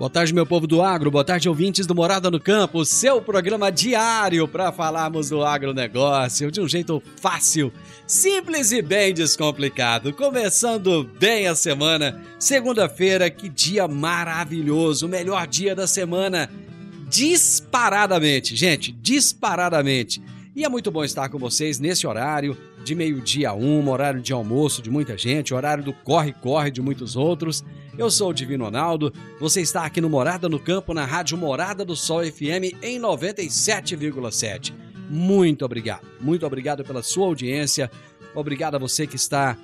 Boa tarde, meu povo do agro. Boa tarde, ouvintes do Morada no Campo. Seu programa diário para falarmos do agronegócio de um jeito fácil, simples e bem descomplicado. Começando bem a semana. Segunda-feira, que dia maravilhoso. Melhor dia da semana. Disparadamente, gente, disparadamente. E é muito bom estar com vocês nesse horário de meio-dia a uma, horário de almoço de muita gente, horário do corre-corre de muitos outros. Eu sou o Divino Ronaldo, você está aqui no Morada no Campo, na Rádio Morada do Sol FM em 97,7. Muito obrigado, muito obrigado pela sua audiência, obrigado a você que está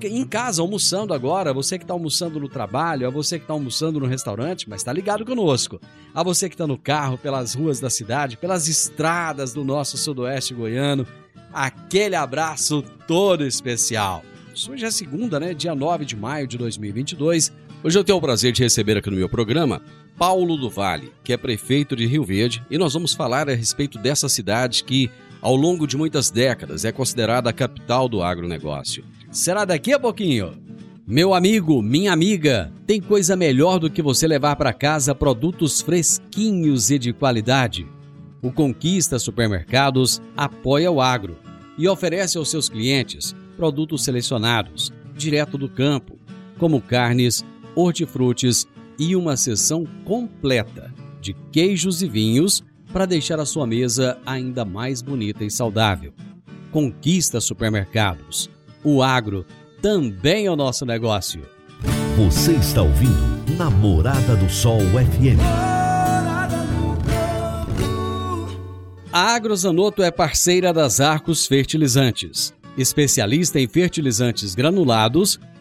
em casa almoçando agora, você que está almoçando no trabalho, a você que está almoçando no restaurante, mas está ligado conosco. A você que está no carro, pelas ruas da cidade, pelas estradas do nosso sudoeste goiano, aquele abraço todo especial. Hoje é segunda, né? Dia 9 de maio de 2022. Hoje eu tenho o prazer de receber aqui no meu programa Paulo do Vale, que é prefeito de Rio Verde, e nós vamos falar a respeito dessa cidade que, ao longo de muitas décadas, é considerada a capital do agronegócio. Será daqui a pouquinho. Meu amigo, minha amiga, tem coisa melhor do que você levar para casa produtos fresquinhos e de qualidade. O Conquista Supermercados apoia o agro e oferece aos seus clientes produtos selecionados, direto do campo, como carnes, hortifrutis e uma seção completa de queijos e vinhos para deixar a sua mesa ainda mais bonita e saudável. Conquista Supermercados. O agro também é o nosso negócio. Você está ouvindo Namorada do Sol FM. A Agrozanoto é parceira das Arcos Fertilizantes, especialista em fertilizantes granulados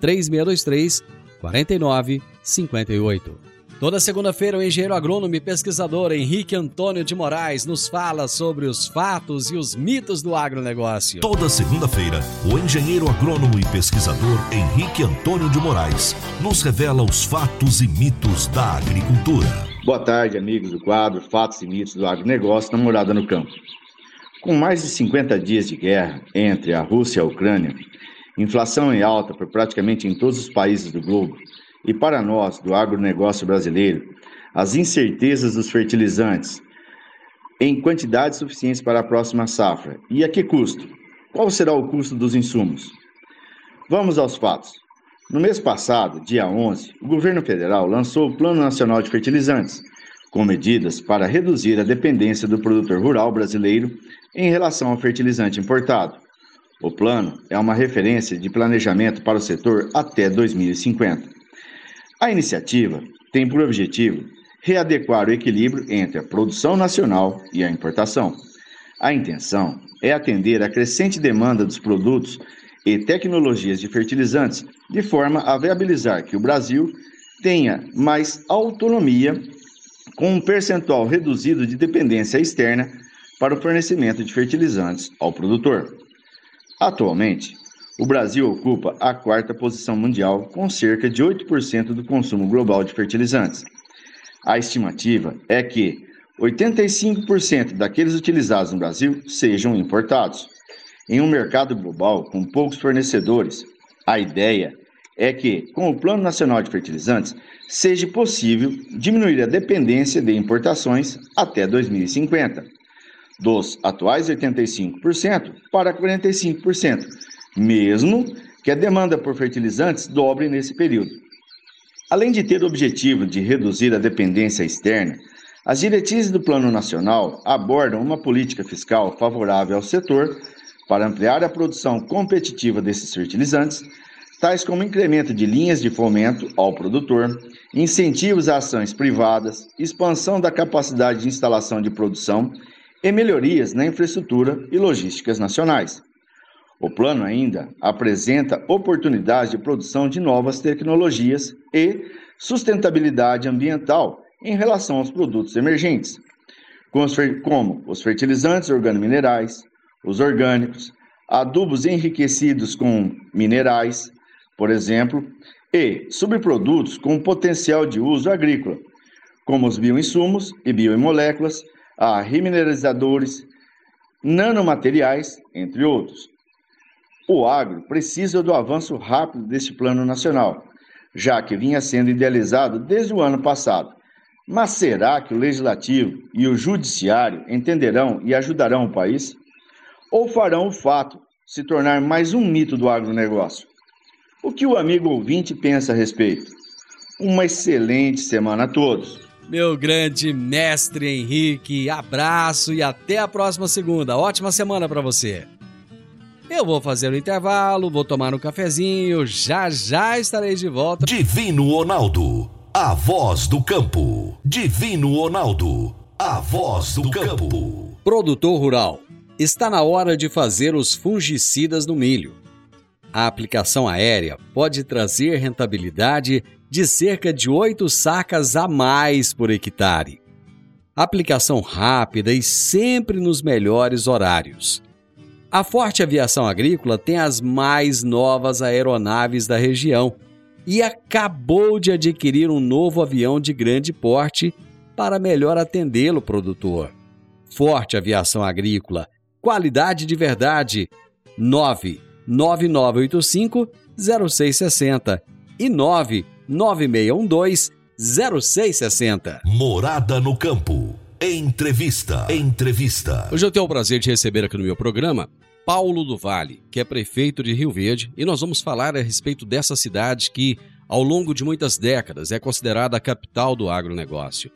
3623 4958. Toda segunda-feira, o engenheiro agrônomo e pesquisador Henrique Antônio de Moraes nos fala sobre os fatos e os mitos do agronegócio. Toda segunda-feira, o engenheiro agrônomo e pesquisador Henrique Antônio de Moraes nos revela os fatos e mitos da agricultura. Boa tarde, amigos do quadro Fatos e Mitos do Agronegócio na Morada no Campo. Com mais de 50 dias de guerra entre a Rússia e a Ucrânia, inflação em alta por praticamente em todos os países do globo, e para nós, do agronegócio brasileiro, as incertezas dos fertilizantes em quantidades suficientes para a próxima safra. E a que custo? Qual será o custo dos insumos? Vamos aos fatos. No mês passado, dia 11, o governo federal lançou o Plano Nacional de Fertilizantes, com medidas para reduzir a dependência do produtor rural brasileiro em relação ao fertilizante importado. O plano é uma referência de planejamento para o setor até 2050. A iniciativa tem por objetivo readequar o equilíbrio entre a produção nacional e a importação. A intenção é atender à crescente demanda dos produtos e tecnologias de fertilizantes, de forma a viabilizar que o Brasil tenha mais autonomia com um percentual reduzido de dependência externa para o fornecimento de fertilizantes ao produtor. Atualmente, o Brasil ocupa a quarta posição mundial, com cerca de 8% do consumo global de fertilizantes. A estimativa é que 85% daqueles utilizados no Brasil sejam importados. Em um mercado global com poucos fornecedores, a ideia é que, com o Plano Nacional de Fertilizantes, seja possível diminuir a dependência de importações até 2050, dos atuais 85% para 45%, mesmo que a demanda por fertilizantes dobre nesse período. Além de ter o objetivo de reduzir a dependência externa, as diretrizes do Plano Nacional abordam uma política fiscal favorável ao setor para ampliar a produção competitiva desses fertilizantes, tais como incremento de linhas de fomento ao produtor, incentivos a ações privadas, expansão da capacidade de instalação de produção e melhorias na infraestrutura e logísticas nacionais. O plano ainda apresenta oportunidades de produção de novas tecnologias e sustentabilidade ambiental em relação aos produtos emergentes, como os fertilizantes organominerais, os orgânicos, adubos enriquecidos com minerais, por exemplo, e subprodutos com potencial de uso agrícola, como os bioinsumos e biomoléculas, a remineralizadores, nanomateriais, entre outros. O agro precisa do avanço rápido deste plano nacional, já que vinha sendo idealizado desde o ano passado. Mas será que o legislativo e o judiciário entenderão e ajudarão o país? Ou farão o fato se tornar mais um mito do agronegócio? O que o amigo ouvinte pensa a respeito? Uma excelente semana a todos. Meu grande mestre Henrique, abraço e até a próxima segunda. Ótima semana para você. Eu vou fazer o intervalo, vou tomar um cafezinho, já já estarei de volta. Divino Ronaldo, a voz do campo. Divino Ronaldo, a voz do campo. Produtor rural, está na hora de fazer os fungicidas no milho a aplicação aérea pode trazer rentabilidade de cerca de 8 sacas a mais por hectare. Aplicação rápida e sempre nos melhores horários. A Forte Aviação Agrícola tem as mais novas aeronaves da região e acabou de adquirir um novo avião de grande porte para melhor atendê-lo, produtor. Forte Aviação Agrícola, qualidade de verdade. 9 9985 0660 e 99612 0660. Morada no campo. Entrevista. Entrevista. Hoje eu tenho o prazer de receber aqui no meu programa Paulo do Vale, que é prefeito de Rio Verde, e nós vamos falar a respeito dessa cidade que, ao longo de muitas décadas, é considerada a capital do agronegócio.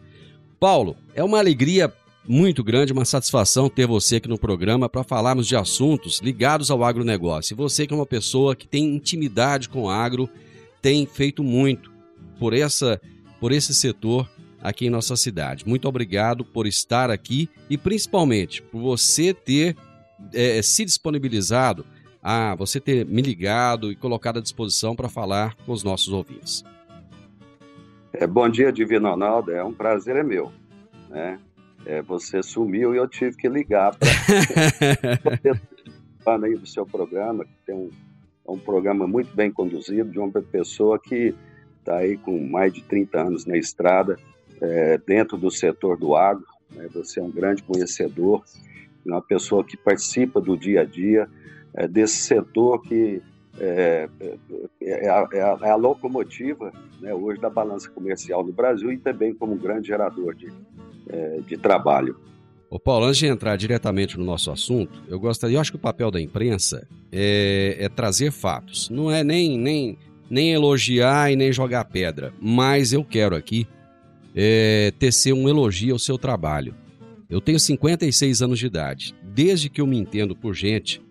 Paulo, é uma alegria muito grande, uma satisfação ter você aqui no programa para falarmos de assuntos ligados ao agronegócio. E você que é uma pessoa que tem intimidade com o agro, tem feito muito por essa por esse setor aqui em nossa cidade. Muito obrigado por estar aqui e principalmente por você ter é, se disponibilizado a você ter me ligado e colocado à disposição para falar com os nossos ouvintes. É, bom dia, Divino Ronaldo. É um prazer é meu. Né? é, você sumiu e eu tive que ligar para aí do seu programa, que tem um, é um programa muito bem conduzido, de uma pessoa que está aí com mais de 30 anos na estrada, é, dentro do setor do agro. Né? Você é um grande conhecedor, uma pessoa que participa do dia a dia é, desse setor que é, é, é, a, é, a, é, a, locomotiva né, hoje da balança comercial no Brasil e também como um grande gerador de, é, de trabalho. Ô Paulo, antes de entrar diretamente no nosso assunto, eu gostaria, eu acho que o papel da imprensa é, é trazer fatos. Não é nem, nem, nem elogiar e nem jogar pedra, mas eu quero aqui é, tecer um elogio ao seu trabalho. Eu tenho 56 anos de idade. Desde que eu me entendo por gente,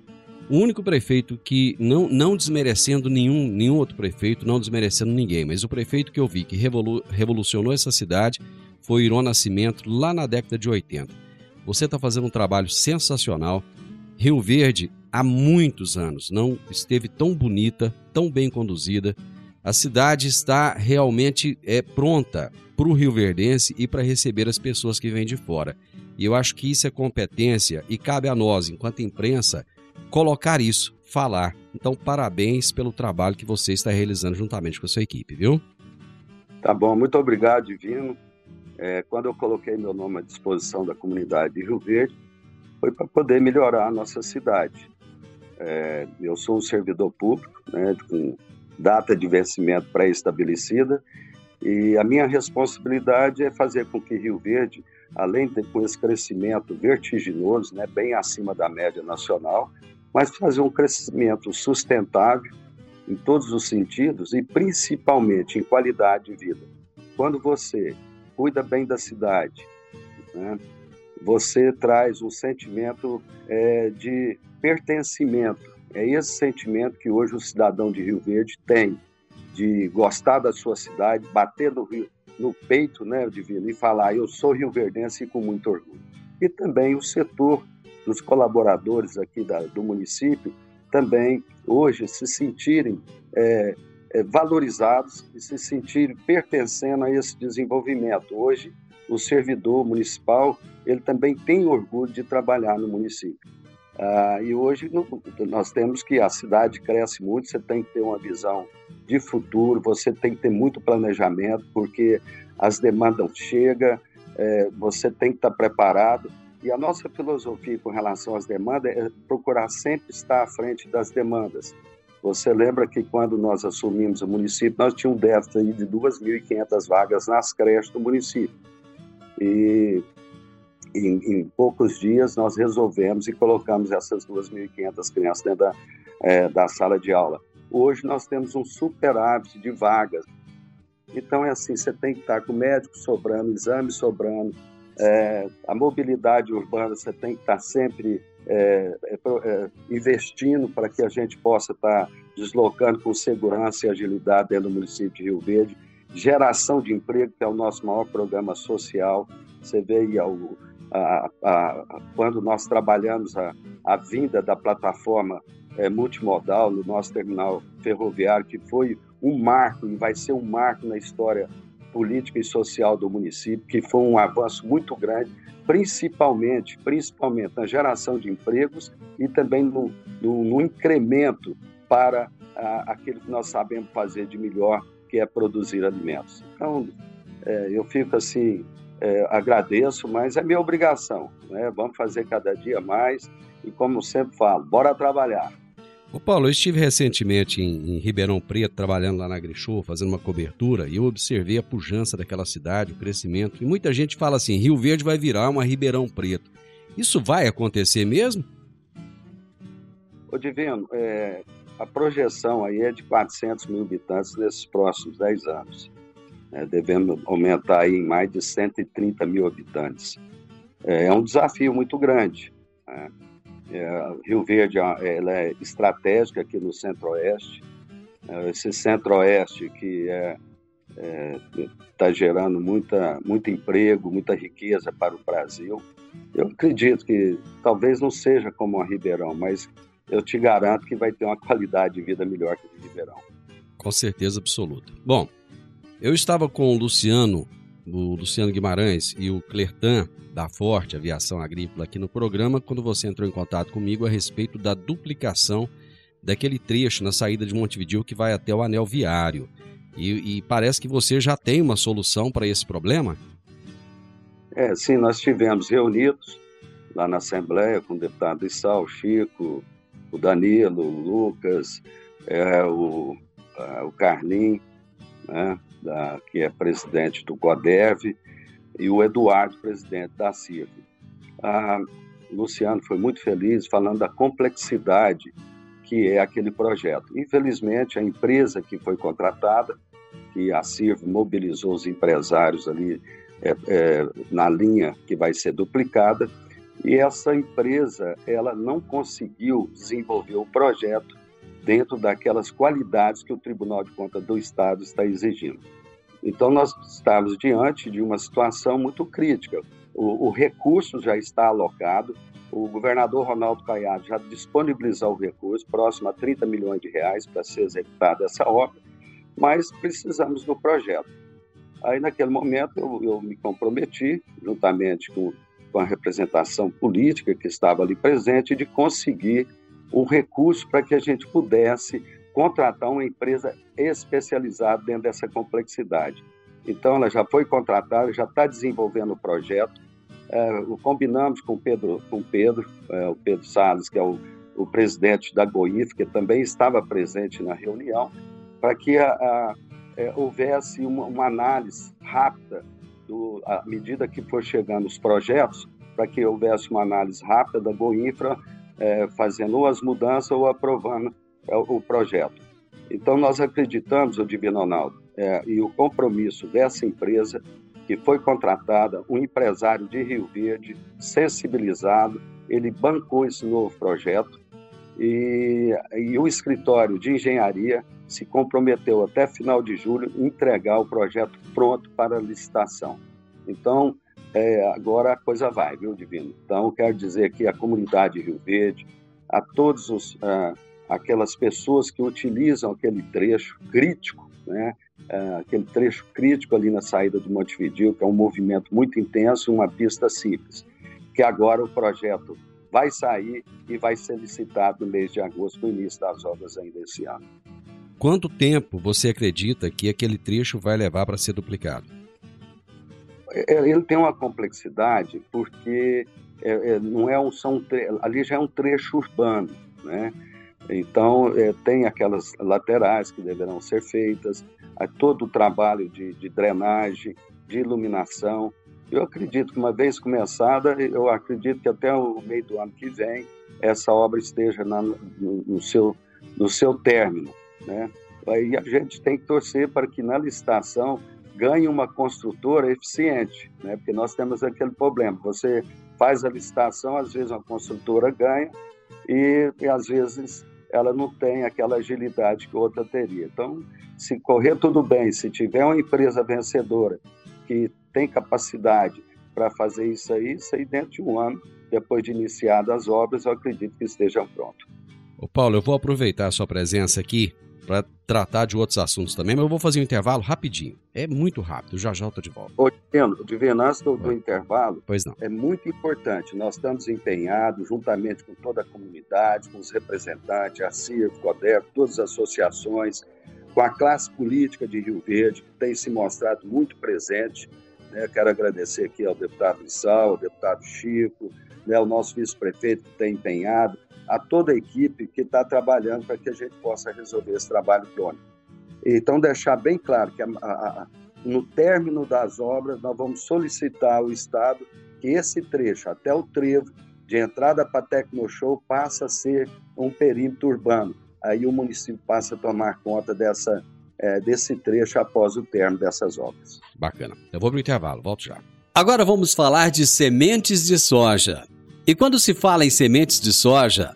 o único prefeito que, não, não desmerecendo nenhum, nenhum outro prefeito, não desmerecendo ninguém, mas o prefeito que eu vi que revolu, revolucionou essa cidade foi Irô Nascimento lá na década de 80. Você está fazendo um trabalho sensacional. Rio Verde, há muitos anos, não esteve tão bonita, tão bem conduzida. A cidade está realmente é, pronta para o Rio Verdense e para receber as pessoas que vêm de fora. E eu acho que isso é competência e cabe a nós, enquanto imprensa, colocar isso, falar. Então, parabéns pelo trabalho que você está realizando juntamente com a sua equipe, viu? Tá bom, muito obrigado, Divino. É, quando eu coloquei meu nome à disposição da comunidade de Rio Verde, foi para poder melhorar a nossa cidade. É, eu sou um servidor público, né, com data de vencimento pré-estabelecida, e a minha responsabilidade é fazer com que Rio Verde, além de ter esse crescimento vertiginoso, né, bem acima da média nacional, mas fazer um crescimento sustentável em todos os sentidos e principalmente em qualidade de vida. Quando você cuida bem da cidade, né, você traz um sentimento é, de pertencimento. É esse sentimento que hoje o cidadão de Rio Verde tem de gostar da sua cidade, bater no, rio, no peito, né, Divino, e falar eu sou rioverdense com muito orgulho. E também o setor dos colaboradores aqui da, do município também hoje se sentirem é, valorizados e se sentirem pertencendo a esse desenvolvimento. Hoje, o servidor municipal ele também tem orgulho de trabalhar no município. Ah, e hoje nós temos que a cidade cresce muito, você tem que ter uma visão de futuro, você tem que ter muito planejamento, porque as demandas chegam, é, você tem que estar preparado. E a nossa filosofia com relação às demandas é procurar sempre estar à frente das demandas. Você lembra que quando nós assumimos o município, nós tínhamos um déficit de 2.500 vagas nas creches do município. E em, em, poucos dias nós resolvemos e colocamos essas 2.500 crianças dentro da, é, da sala de aula. Hoje nós temos um superávit de vagas. Então é assim, você tem que estar com o médico sobrando, exame sobrando, é, a mobilidade urbana você tem que estar sempre é, é, é investindo para que a gente possa estar deslocando com segurança e agilidade dentro do município de Rio Verde. Geração de emprego, que é o nosso maior programa social. Você vê aí o, a, a, quando nós trabalhamos a, a vinda da plataforma é, multimodal no nosso terminal ferroviário, que foi um marco e vai ser um marco na história política e social do município, que foi um avanço muito grande, principalmente, principalmente na geração de empregos e também no, no, no incremento para a, aquilo que nós sabemos fazer de melhor, que é produzir alimentos. Então, é, eu fico assim é, agradeço, mas é minha obrigação. Né? Vamos fazer cada dia mais e, como sempre falo, bora trabalhar. Ô Paulo, eu estive recentemente em, em Ribeirão Preto, trabalhando lá na Grishow, fazendo uma cobertura, e eu observei a pujança daquela cidade, o crescimento. E muita gente fala assim: Rio Verde vai virar uma Ribeirão Preto. Isso vai acontecer mesmo? Ô Divino, é, a projeção aí é de 400 mil habitantes nesses próximos 10 anos. É, devemos aumentar aí em mais de 130 mil habitantes. É, é um desafio muito grande. Né? É, Rio Verde ela é estratégica aqui no Centro-Oeste. É, esse Centro-Oeste que é está é, gerando muita, muito emprego, muita riqueza para o Brasil. Eu acredito que talvez não seja como a Ribeirão, mas eu te garanto que vai ter uma qualidade de vida melhor que a de Ribeirão. Com certeza absoluta. Bom, eu estava com o Luciano, o Luciano Guimarães e o Clertan da Forte Aviação Agrícola aqui no programa quando você entrou em contato comigo a respeito da duplicação daquele trecho na saída de Montevideo que vai até o anel viário. E, e parece que você já tem uma solução para esse problema? É, sim, nós estivemos reunidos lá na Assembleia com o deputado Issal, o Chico, o Danilo, o Lucas, é, o, o Carlinhos, né? Da, que é presidente do CODEV, e o Eduardo, presidente da CIRV. A Luciano foi muito feliz falando da complexidade que é aquele projeto. Infelizmente, a empresa que foi contratada, que a CIRV mobilizou os empresários ali é, é, na linha que vai ser duplicada, e essa empresa ela não conseguiu desenvolver o projeto dentro daquelas qualidades que o Tribunal de Contas do Estado está exigindo. Então, nós estamos diante de uma situação muito crítica. O, o recurso já está alocado, o governador Ronaldo Caiado já disponibilizou o recurso, próximo a 30 milhões de reais para ser executada essa obra, mas precisamos do projeto. Aí, naquele momento, eu, eu me comprometi, juntamente com, com a representação política que estava ali presente, de conseguir um recurso para que a gente pudesse contratar uma empresa especializada dentro dessa complexidade. Então, ela já foi contratada, já está desenvolvendo o projeto. É, combinamos com, Pedro, com Pedro, é, o Pedro Salles, que é o, o, presidente da GOIF, que também estava presente na reunião, para que a, a, é, houvesse uma, uma, análise rápida, do, à medida que for chegando os projetos, para que houvesse uma análise rápida da GOINFRA, é, fazendo as mudanças ou aprovando é, o projeto. Então, nós acreditamos, o Divino Ronaldo, é, e o compromisso dessa empresa, que foi contratada, um empresário de Rio Verde, sensibilizado, ele bancou esse novo projeto e, e o escritório de engenharia se comprometeu até final de julho entregar o projeto pronto para licitação. Então, é, agora a coisa vai, viu, Divino? Então, quero dizer que a comunidade de Rio Verde, a todos os, uh, aquelas pessoas que utilizam aquele trecho crítico, né, uh, aquele trecho crítico ali na saída do Montevideo, que é um movimento muito intenso, uma pista simples, que agora o projeto vai sair e vai ser licitado no mês de agosto, no início das obras ainda esse ano. Quanto tempo você acredita que aquele trecho vai levar para ser duplicado? É, é, ele tem uma complexidade porque é, é, não é um são ali já é um trecho urbano, né? Então é, tem aquelas laterais que deverão ser feitas, todo o trabalho de, de drenagem, de iluminação. Eu acredito que uma vez começada, eu acredito que até o meio do ano que vem essa obra esteja na, no, no, seu no seu término, né? Aí a gente tem que torcer para que na licitação ganhe uma construtora eficiente, né? Porque nós temos aquele problema. Você faz a licitação, às vezes uma construtora ganha e, e às vezes ela não tem aquela agilidade que outra teria. Então, se correr tudo bem, se tiver uma empresa vencedora que tem capacidade para fazer isso aí, isso aí dentro de um ano, depois de iniciadas as obras, eu acredito que estejam prontos. Ô Paulo, eu vou aproveitar a sua presença aqui para tratar de outros assuntos também, mas eu vou fazer um intervalo rapidinho. É muito rápido, já já estou de volta. Ô, Divino, Divino antes do, intervalo, pois não. é muito importante. Nós estamos empenhados, juntamente com toda a comunidade, com os representantes, a CIR, CODER, todas as associações, com a classe política de Rio Verde, que tem se mostrado muito presente. Né? Quero agradecer aqui ao deputado Lissal, ao deputado Chico, né? ao nosso vice-prefeito que tem empenhado, a toda a equipe que está trabalhando para que a gente possa resolver esse trabalho crônico. Então, deixar bem claro que a, a, no término das obras, nós vamos solicitar ao Estado que esse trecho, até o trevo, de entrada para Tecnoshow, passa a ser um perímetro urbano. Aí o município passa a tomar conta dessa, é, desse trecho após o término dessas obras. Bacana. Eu vou para o intervalo, volto já. Agora vamos falar de sementes de soja. E quando se fala em sementes de soja,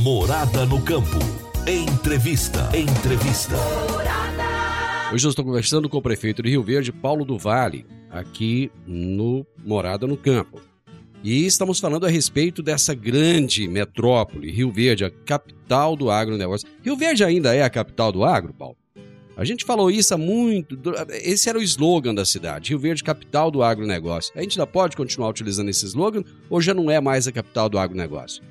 Morada no Campo. Entrevista. Entrevista. Hoje eu estou conversando com o prefeito de Rio Verde, Paulo do Vale, aqui no Morada no Campo. E estamos falando a respeito dessa grande metrópole, Rio Verde, a capital do agronegócio. Rio Verde ainda é a capital do agro, Paulo? A gente falou isso há muito. Esse era o slogan da cidade, Rio Verde, capital do agronegócio. A gente ainda pode continuar utilizando esse slogan ou já não é mais a capital do agronegócio?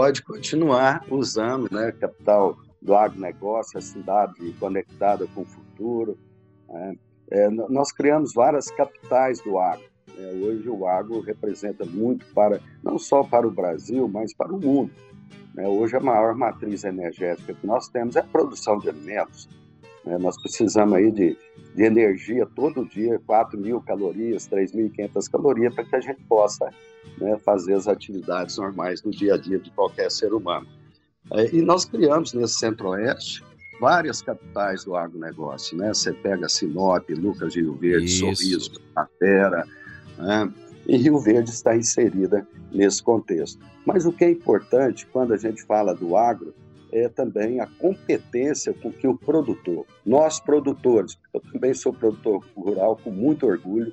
Pode continuar usando, né? Capital do agronegócio, a cidade conectada com o futuro. Né? É, nós criamos várias capitais do agro. Né? Hoje o agro representa muito para, não só para o Brasil, mas para o mundo. Né? Hoje a maior matriz energética que nós temos é a produção de alimentos. Né? Nós precisamos aí de, de energia todo dia, 4 mil calorias, 3.500 calorias, para que a gente possa né, fazer as atividades normais do dia a dia de qualquer ser humano. É, e nós criamos nesse centro-oeste várias capitais do agronegócio, né? Você pega Sinop, Lucas de Rio Verde, Isso. Sorriso, Tapera, né? e Rio Verde está inserida nesse contexto. Mas o que é importante quando a gente fala do agro é também a competência com que o produtor, nós produtores, eu também sou produtor rural com muito orgulho,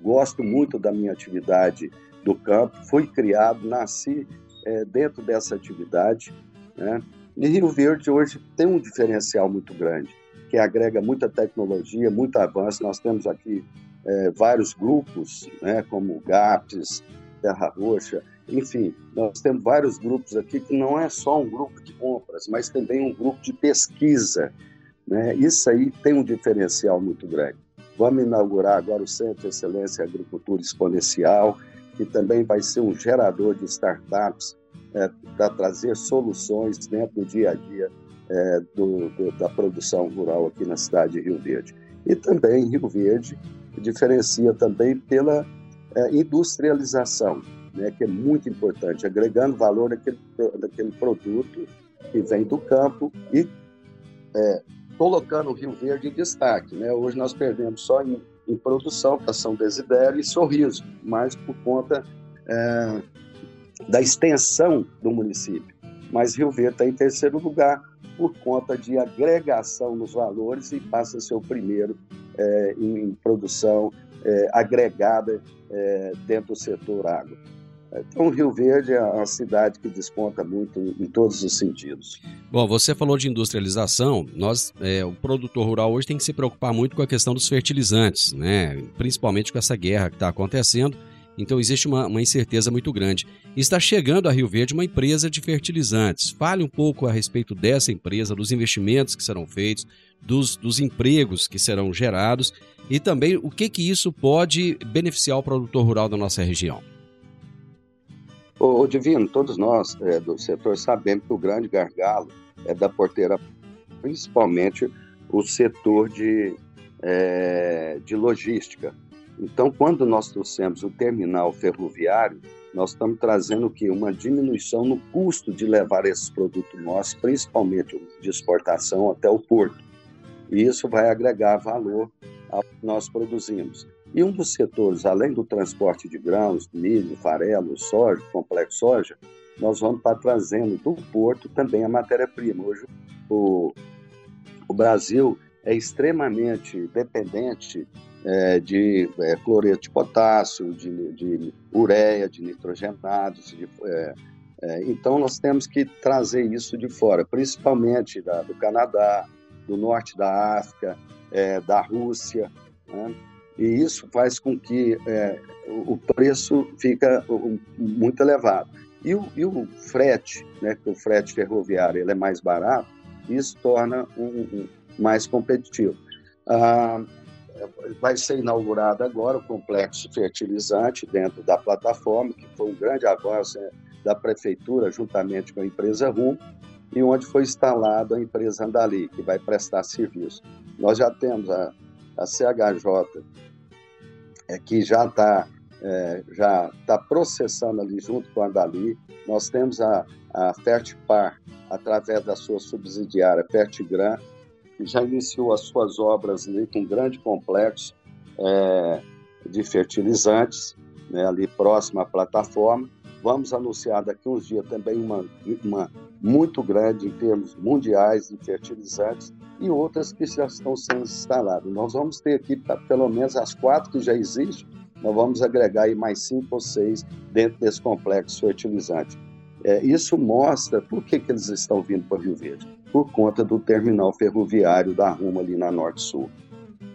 gosto muito da minha atividade do campo, fui criado, nasci é, dentro dessa atividade, né? E Rio Verde hoje tem um diferencial muito grande, que agrega muita tecnologia, muito avanço. Nós temos aqui é, vários grupos, né, como GAPS, Terra Roxa, enfim, nós temos vários grupos aqui que não é só um grupo de compras, mas também um grupo de pesquisa. Né? Isso aí tem um diferencial muito grande. Vamos inaugurar agora o Centro de Excelência em Agricultura Exponencial, que também vai ser um gerador de startups é, para trazer soluções dentro do dia a dia é, do, do, da produção rural aqui na cidade de Rio Verde. E também Rio Verde diferencia também pela é, industrialização né, que é muito importante, agregando valor naquele, naquele produto que vem do campo e é, colocando o Rio Verde em destaque. Né? Hoje nós perdemos só em, em produção, para São Desidério e Sorriso, mas por conta é, da extensão do município. Mas Rio Verde está em terceiro lugar por conta de agregação nos valores e passa a ser o primeiro é, em, produção é, agregada é, dentro do setor água. Então, Rio Verde é uma cidade que desponta muito em todos os sentidos. Bom, você falou de industrialização. Nós, é, o produtor rural hoje tem que se preocupar muito com a questão dos fertilizantes, né? Principalmente com essa guerra que está acontecendo. Então existe uma, uma, incerteza muito grande. Está chegando a Rio Verde uma empresa de fertilizantes. Fale um pouco a respeito dessa empresa, dos investimentos que serão feitos, dos, dos empregos que serão gerados e também o que, que isso pode beneficiar o produtor rural da nossa região. Ô, Divino, todos nós é, do setor sabemos que o grande gargalo é da porteira, principalmente o setor de, é, de logística. Então, quando nós trouxemos o terminal ferroviário, nós estamos trazendo o quê? Uma diminuição no custo de levar esses produtos nossos, principalmente de exportação, até o porto. E isso vai agregar valor ao que nós produzimos. E um dos setores, além do transporte de grãos, milho, farelo, soja, complexo soja, nós vamos estar trazendo do porto também a matéria-prima. Hoje o, o Brasil é extremamente dependente é, de é, cloreto de potássio, de, de, ureia, de nitrogenados. De, é, é, então, nós temos que trazer isso de fora, principalmente da, do Canadá, do norte da África, é, da Rússia. Né? E isso faz com que é, o preço fica muito elevado. E o, e o frete, né, que o frete ferroviário ele é mais barato, isso torna um, um mais competitivo. Ah, vai ser inaugurado agora o complexo fertilizante dentro da plataforma, que foi um grande avanço né, da prefeitura juntamente com a empresa RUM, e onde foi instalada a empresa Andali, que vai prestar serviço. Nós já temos a, a CHJ é, que já está é, já está processando ali junto com a Andali. Nós temos a, a Fertipar, através da sua subsidiária Fertigran, que já iniciou as suas obras ali com um grande complexo é, de fertilizantes, né, ali próximo à plataforma. Vamos anunciar daqui uns dias também uma, uma muito grande em termos mundiais de fertilizantes e outras que já estão sendo instaladas. Nós vamos ter aqui pelo menos as quatro que já existem, nós vamos agregar aí mais cinco ou seis dentro desse complexo fertilizante. É, isso mostra por que, que eles estão vindo para Rio Verde. por conta do terminal ferroviário da Ruma ali na Norte-Sul.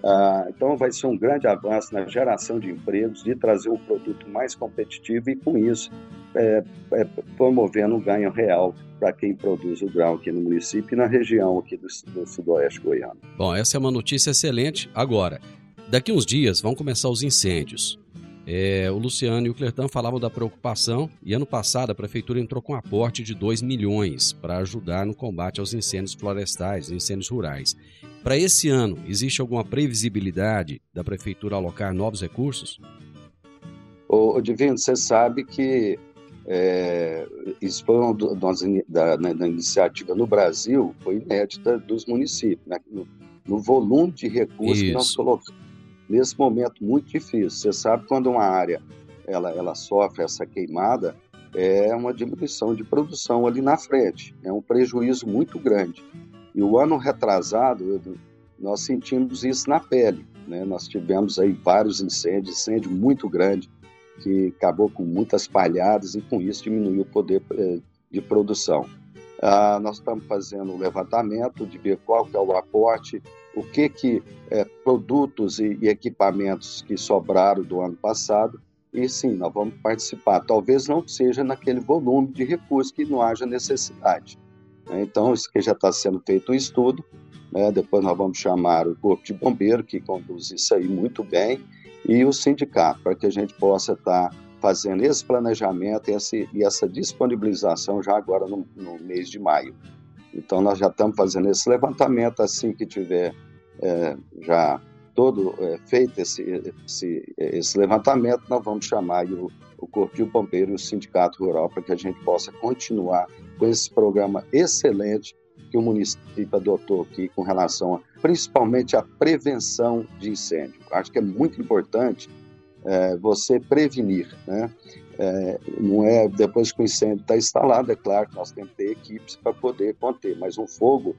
Ah, então, vai ser um grande avanço na geração de empregos, de trazer um produto mais competitivo e, com isso, é, é, promovendo um ganho real para quem produz o grão aqui no município e na região aqui do, do sudoeste goiano. Bom, essa é uma notícia excelente. Agora, daqui uns dias vão começar os incêndios. É, o Luciano e o Clertão falavam da preocupação e ano passado a prefeitura entrou com um aporte de 2 milhões para ajudar no combate aos incêndios florestais, incêndios rurais. Para esse ano, existe alguma previsibilidade da prefeitura alocar novos recursos? Ô, Divino, você sabe que é, isso foi uma da, da, da, iniciativa no Brasil, foi inédita dos municípios, né? no, no, volume de recursos isso. que nós colocamos nesse momento muito difícil. Você sabe quando uma área ela, ela sofre essa queimada, é uma diminuição de produção ali na frente, é um prejuízo muito grande. E o ano retrasado, nós sentimos isso na pele. Né? Nós tivemos aí vários incêndios, incêndio muito grande, que acabou com muitas palhadas e com isso diminuiu o poder eh, de produção. Ah, nós estamos fazendo um levantamento de ver qual que é o aporte, o que que é, produtos e, e, equipamentos que sobraram do ano passado e sim, nós vamos participar. Talvez não seja naquele volume de recursos que não haja necessidade. Né? Então, isso que já está sendo feito um estudo, né? depois nós vamos chamar o Corpo de Bombeiro, que conduz isso aí muito bem, e o sindicato, para que a gente possa estar fazendo esse planejamento e essa, e essa disponibilização já agora no, no, mês de maio. Então, nós já estamos fazendo esse levantamento, assim que tiver é, já todo é, feito esse, esse, esse, levantamento, nós vamos chamar o, o Corpo Bombeiro e o Sindicato Rural para que a gente possa continuar com esse programa excelente que o município adotou aqui com relação a, principalmente à prevenção de incêndio. Acho que é muito importante é, você prevenir, né? É, não é depois que o incêndio está instalado, é claro que nós temos que ter equipes para poder conter, mas um fogo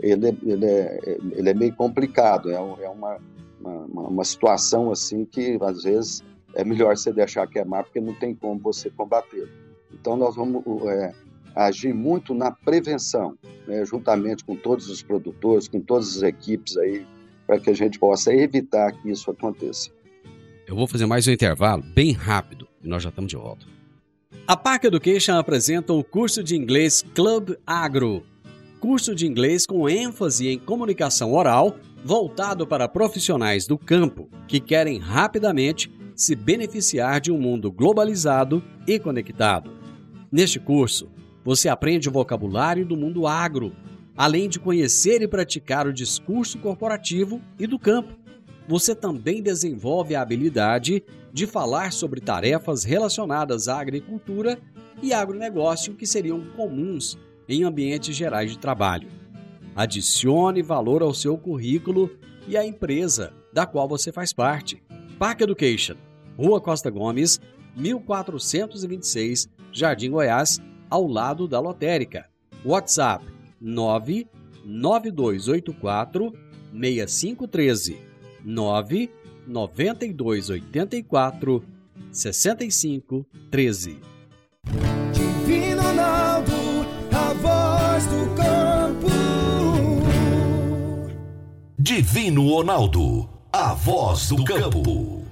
ele, é, ele, é, ele é meio complicado, é, é uma, uma, uma situação assim que às vezes é melhor você deixar queimar porque não tem como você combater. Então nós vamos é, agir muito na prevenção, né, juntamente com todos os produtores, com todas as equipes aí, para que a gente possa evitar que isso aconteça. Eu vou fazer mais um intervalo bem rápido e nós já estamos de volta. A Park Education apresenta o curso de inglês Club Agro. Curso de inglês com ênfase em comunicação oral, voltado para profissionais do campo que querem rapidamente se beneficiar de um mundo globalizado e conectado. Neste curso, você aprende o vocabulário do mundo agro, além de conhecer e praticar o discurso corporativo e do campo. Você também desenvolve a habilidade de falar sobre tarefas relacionadas à agricultura e agronegócio que seriam comuns em ambientes gerais de trabalho. Adicione valor ao seu currículo e à empresa da qual você faz parte. Park Education, Rua Costa Gomes, 1426, Jardim Goiás, ao lado da lotérica. WhatsApp 99284 6513 99284 6513 Divino Ronaldo, a voz do campo. Divino Ronaldo, a voz do campo.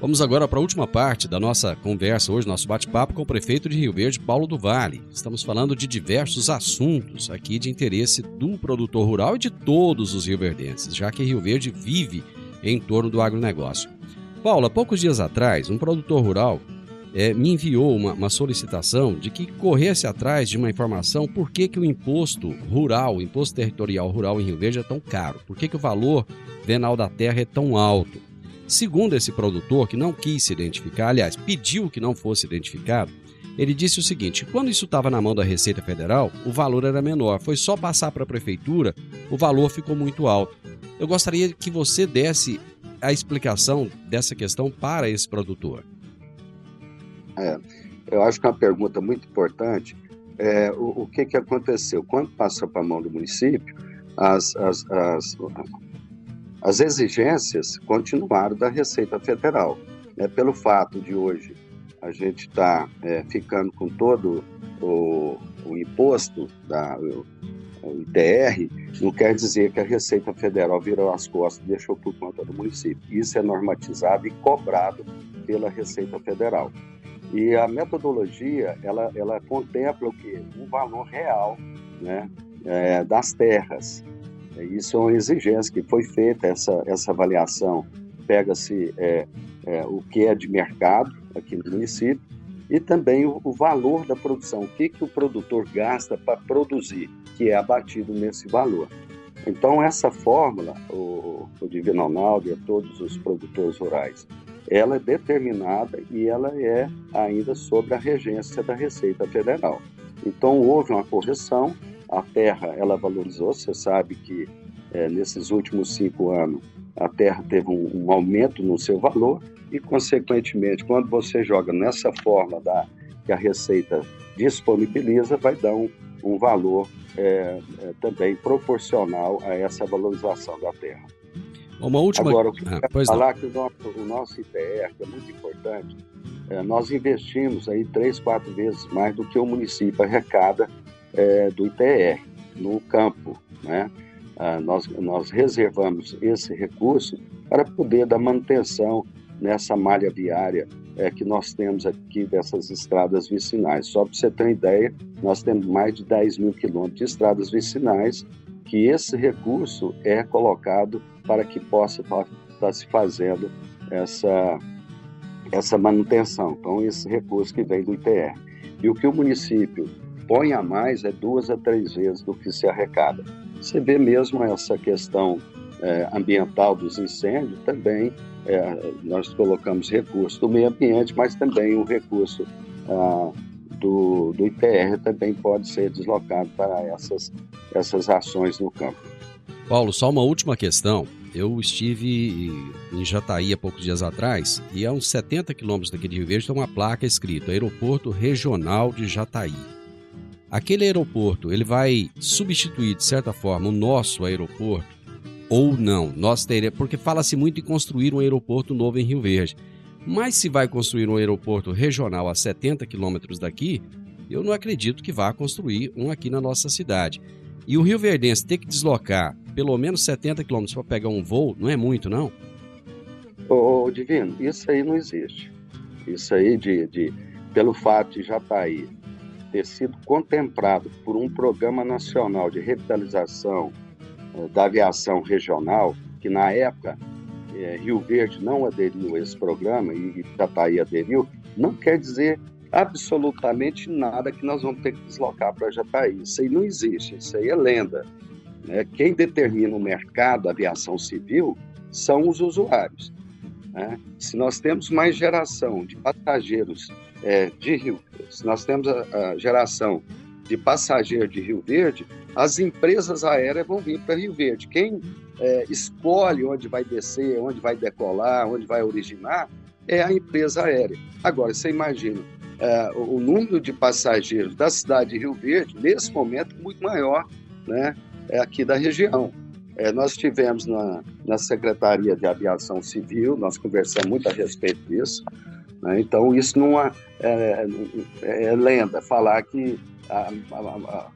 Vamos agora para a última parte da nossa conversa hoje, nosso bate-papo com o prefeito de Rio Verde, Paulo do Vale. Estamos falando de diversos assuntos aqui de interesse do produtor rural e de todos os rioverdenses, já que Rio Verde vive em torno do agronegócio. Paulo, há poucos dias atrás, um produtor rural é, me enviou uma, uma, solicitação de que corresse atrás de uma informação por que, que o imposto rural, o imposto territorial rural em Rio Verde é tão caro, por que, que o valor venal da terra é tão alto. Segundo esse produtor, que não quis se identificar, aliás, pediu que não fosse identificado, ele disse o seguinte: quando isso estava na mão da Receita Federal, o valor era menor. Foi só passar para a prefeitura, o valor ficou muito alto. Eu gostaria que você desse a explicação dessa questão para esse produtor. É, eu acho que é uma pergunta muito importante. É, o, o que, que aconteceu? Quando passou para a mão do município, as, as, as, as exigências continuaram da Receita Federal. Né? Pelo fato de hoje a gente estar tá, é, ficando com todo o, o imposto, da, o, o ITR, não quer dizer que a Receita Federal virou as costas e deixou por conta do município. Isso é normatizado e cobrado pela Receita Federal. E a metodologia, ela, ela contempla o quê? O valor real né, é, das terras. Isso é uma exigência que foi feita, essa, essa avaliação. Pega-se é, é, o que é de mercado aqui no município e também o, o valor da produção, o que, que o produtor gasta para produzir, que é abatido nesse valor. Então, essa fórmula, o, o Divino e todos os produtores rurais, ela é determinada e ela é ainda sob a regência da Receita Federal. Então houve uma correção, a terra ela valorizou, você sabe que é, nesses últimos cinco anos a terra teve um, um, aumento no seu valor e consequentemente quando você joga nessa forma da que a Receita disponibiliza, vai dar um, um valor é, é, também proporcional a essa valorização da terra. Uma última... Agora, o que ah, eu falar que o nosso, o nosso ITR, que é muito importante, é, nós investimos aí três, quatro vezes mais do que o município arrecada é, do ITR no campo, né? Ah, nós, nós reservamos esse recurso para poder dar manutenção nessa malha viária é, que nós temos aqui dessas estradas vicinais. Só para você ter uma ideia, nós temos mais de 10 mil quilômetros de estradas vicinais que esse recurso é colocado para que possa estar tá, tá se fazendo essa, essa manutenção. Então, esse recurso que vem do ITR. E o que o município põe a mais é duas a três vezes do que se arrecada. Você vê mesmo essa questão é, ambiental dos incêndios, também é, nós colocamos recurso do meio ambiente, mas também o recurso ah, do, do ITR também pode ser deslocado para essas, essas ações no campo. Paulo, só uma última questão. Eu estive em Jataí há poucos dias atrás e a uns 70 quilômetros daqui de Rio Verde tem uma placa escrita Aeroporto Regional de Jataí. Aquele aeroporto, ele vai substituir, de certa forma, o nosso aeroporto ou não? Nós teremos, porque fala-se muito em construir um aeroporto novo em Rio Verde. Mas se vai construir um aeroporto regional a 70 quilômetros daqui, eu não acredito que vá construir um aqui na nossa cidade. E o Rio Verdense ter que deslocar pelo menos 70 quilômetros para pegar um voo, não é muito, não? Ô, Divino, isso aí não existe. Isso aí, de, de pelo fato de Jataí ter sido contemplado por um programa nacional de revitalização eh, da aviação regional, que na época é, Rio Verde não aderiu a esse programa e Itataí aderiu, não quer dizer absolutamente nada que nós vamos ter que deslocar para Jataí. Isso aí não existe, isso aí é lenda. Né? Quem determina o mercado da aviação civil são os usuários. Né? Se nós temos mais geração de passageiros é, de Rio, se nós temos a, a geração de passageiros de Rio Verde, as empresas aéreas vão vir para Rio Verde. Quem é, escolhe onde vai descer, onde vai decolar, onde vai originar, é a empresa aérea. Agora, você imagina, é, o número de passageiros da cidade de Rio Verde, nesse momento, muito maior né, é aqui da região. É, nós tivemos na, na Secretaria de Aviação Civil, nós conversamos muito a respeito disso, né, então isso não é, é, é lenda, falar que a, a, a,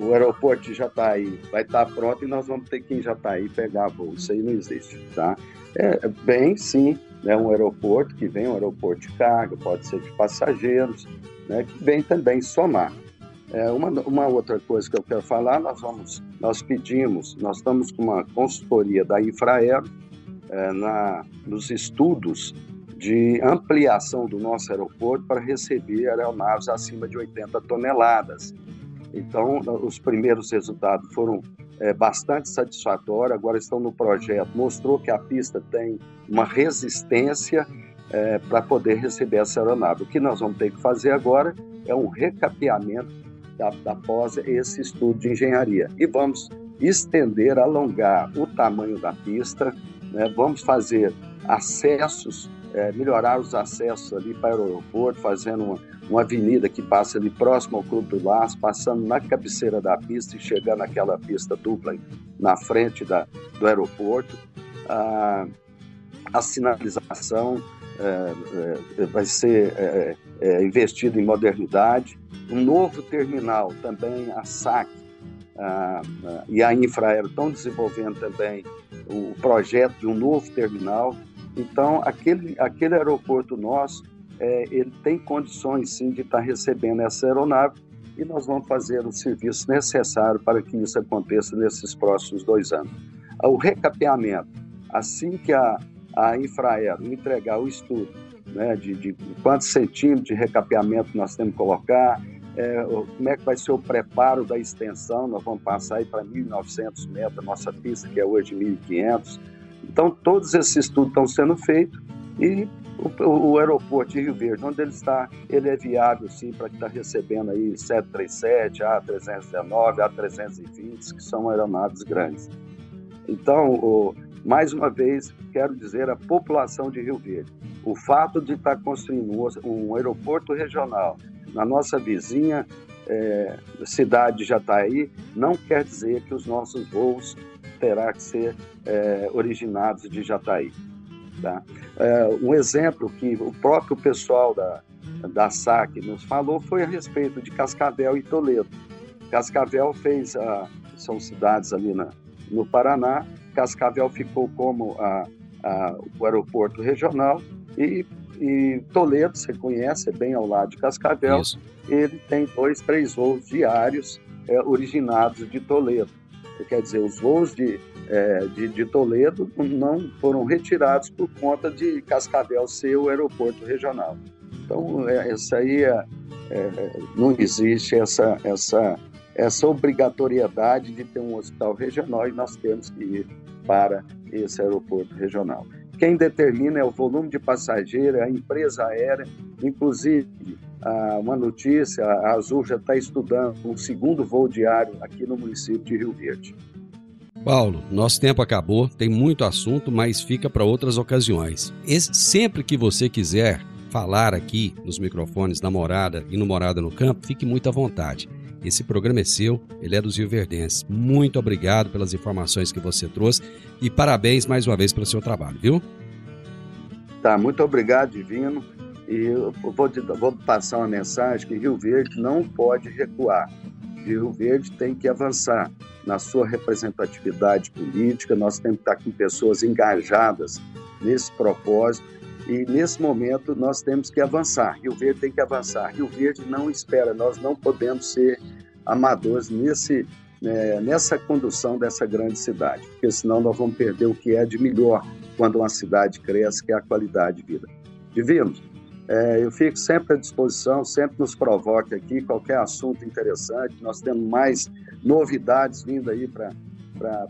o aeroporto de Jataí vai estar pronto e nós vamos ter que ir em Jataí pegar voo. Isso aí não existe, tá? É, bem, sim, né, um aeroporto que vem, um aeroporto de carga, pode ser de passageiros, né, que vem também somar. É, uma, uma outra coisa que eu quero falar, nós vamos, nós pedimos, nós estamos com uma consultoria da Infraero é, na, nos estudos de ampliação do nosso aeroporto para receber aeronaves acima de 80 toneladas. Então, os primeiros resultados foram é, bastante satisfatórios, agora estão no projeto. Mostrou que a pista tem uma resistência é, para poder receber essa aeronave. O que nós vamos ter que fazer agora é um recapeamento da, após esse estudo de engenharia. E vamos estender, alongar o tamanho da pista, né? vamos fazer acessos, é, melhorar os acessos ali para o aeroporto, fazendo uma, uma avenida que passa ali próximo ao Clube do Laço, passando na cabeceira da pista e chegando naquela pista dupla na frente da, do aeroporto. A, a sinalização é, é, vai ser é, é, investido em modernidade. Um novo terminal também, a SAC e a Infraero estão desenvolvendo também o projeto de um novo terminal. Então, aquele, aquele aeroporto nosso é, ele tem condições sim de estar recebendo essa aeronave e nós vamos fazer o serviço necessário para que isso aconteça nesses próximos dois anos. O recapeamento, assim que a, a Infraero entregar o estudo né, de, de quantos centímetros de recapeamento nós temos que colocar, é, como é que vai ser o preparo da extensão, nós vamos passar aí para 1.900 metros, nossa pista que é hoje 1.500. Então, todos esses estudos estão sendo feitos e o, o, aeroporto de Rio Verde, onde ele está, ele é viável sim para estar recebendo aí 737, A319, A320, que são aeronaves grandes. Então, o, mais uma vez, quero dizer à população de Rio Verde, o fato de estar construindo um aeroporto regional na nossa vizinha é, cidade de Jataí não quer dizer que os nossos voos terá que ser é, originados de Jataí. Tá? É, um exemplo que o próprio pessoal da, da SAC nos falou foi a respeito de Cascavel e Toledo. Cascavel fez, a, são cidades ali na, no Paraná, Cascavel ficou como a, a, o aeroporto regional e, e, Toledo, você conhece, é bem ao lado de Cascavel, Isso. ele tem dois, três voos diários é, originados de Toledo. Quer dizer, os voos de é, de, de, Toledo não foram retirados por conta de Cascavel ser o aeroporto regional. Então, é, isso aí é, é, não existe essa, essa, essa obrigatoriedade de ter um hospital regional e nós temos que ir para esse aeroporto regional. Quem determina é o volume de passageiros, a empresa aérea, inclusive uma notícia, a Azul já está estudando um segundo voo diário aqui no município de Rio Verde. Paulo, nosso tempo acabou, tem muito assunto, mas fica para outras ocasiões. Esse, sempre que você quiser falar aqui nos microfones da Morada e no Morada no Campo, fique muito à vontade. Esse programa é seu, ele é dos Rio Verdenses. Muito obrigado pelas informações que você trouxe e parabéns mais uma vez pelo seu trabalho, viu? Tá, muito obrigado, Divino. E eu vou, vou passar uma mensagem que Rio Verde não pode recuar. Rio Verde tem que avançar na sua representatividade política, nós temos que estar com pessoas engajadas nesse propósito e nesse momento nós temos que avançar. Rio Verde tem que avançar. Rio Verde não espera, nós não podemos ser amadores nesse, né, nessa condução dessa grande cidade, porque senão nós vamos perder o que é de melhor quando uma cidade cresce, que é a qualidade de vida. Divinos, é, eu fico sempre à disposição, sempre nos provoque aqui qualquer assunto interessante. Nós temos mais novidades vindo aí para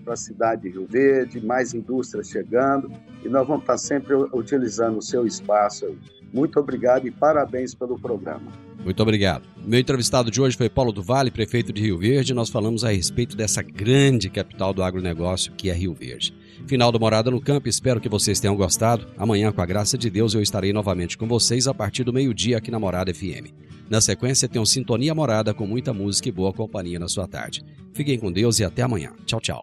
a cidade de Rio Verde, mais indústrias chegando e nós vamos estar sempre utilizando o seu espaço. Muito obrigado e parabéns pelo programa. Muito obrigado. Meu entrevistado de hoje foi Paulo do Vale, prefeito de Rio Verde. Nós falamos a respeito dessa grande capital do agronegócio que é Rio Verde. Final do Morada no Campo, espero que vocês tenham gostado. Amanhã, com a graça de Deus, eu estarei novamente com vocês a partir do meio-dia aqui na Morada FM. Na sequência, tem um Sintonia Morada com muita música e boa companhia na sua tarde. Fiquem com Deus e até amanhã. Tchau, tchau.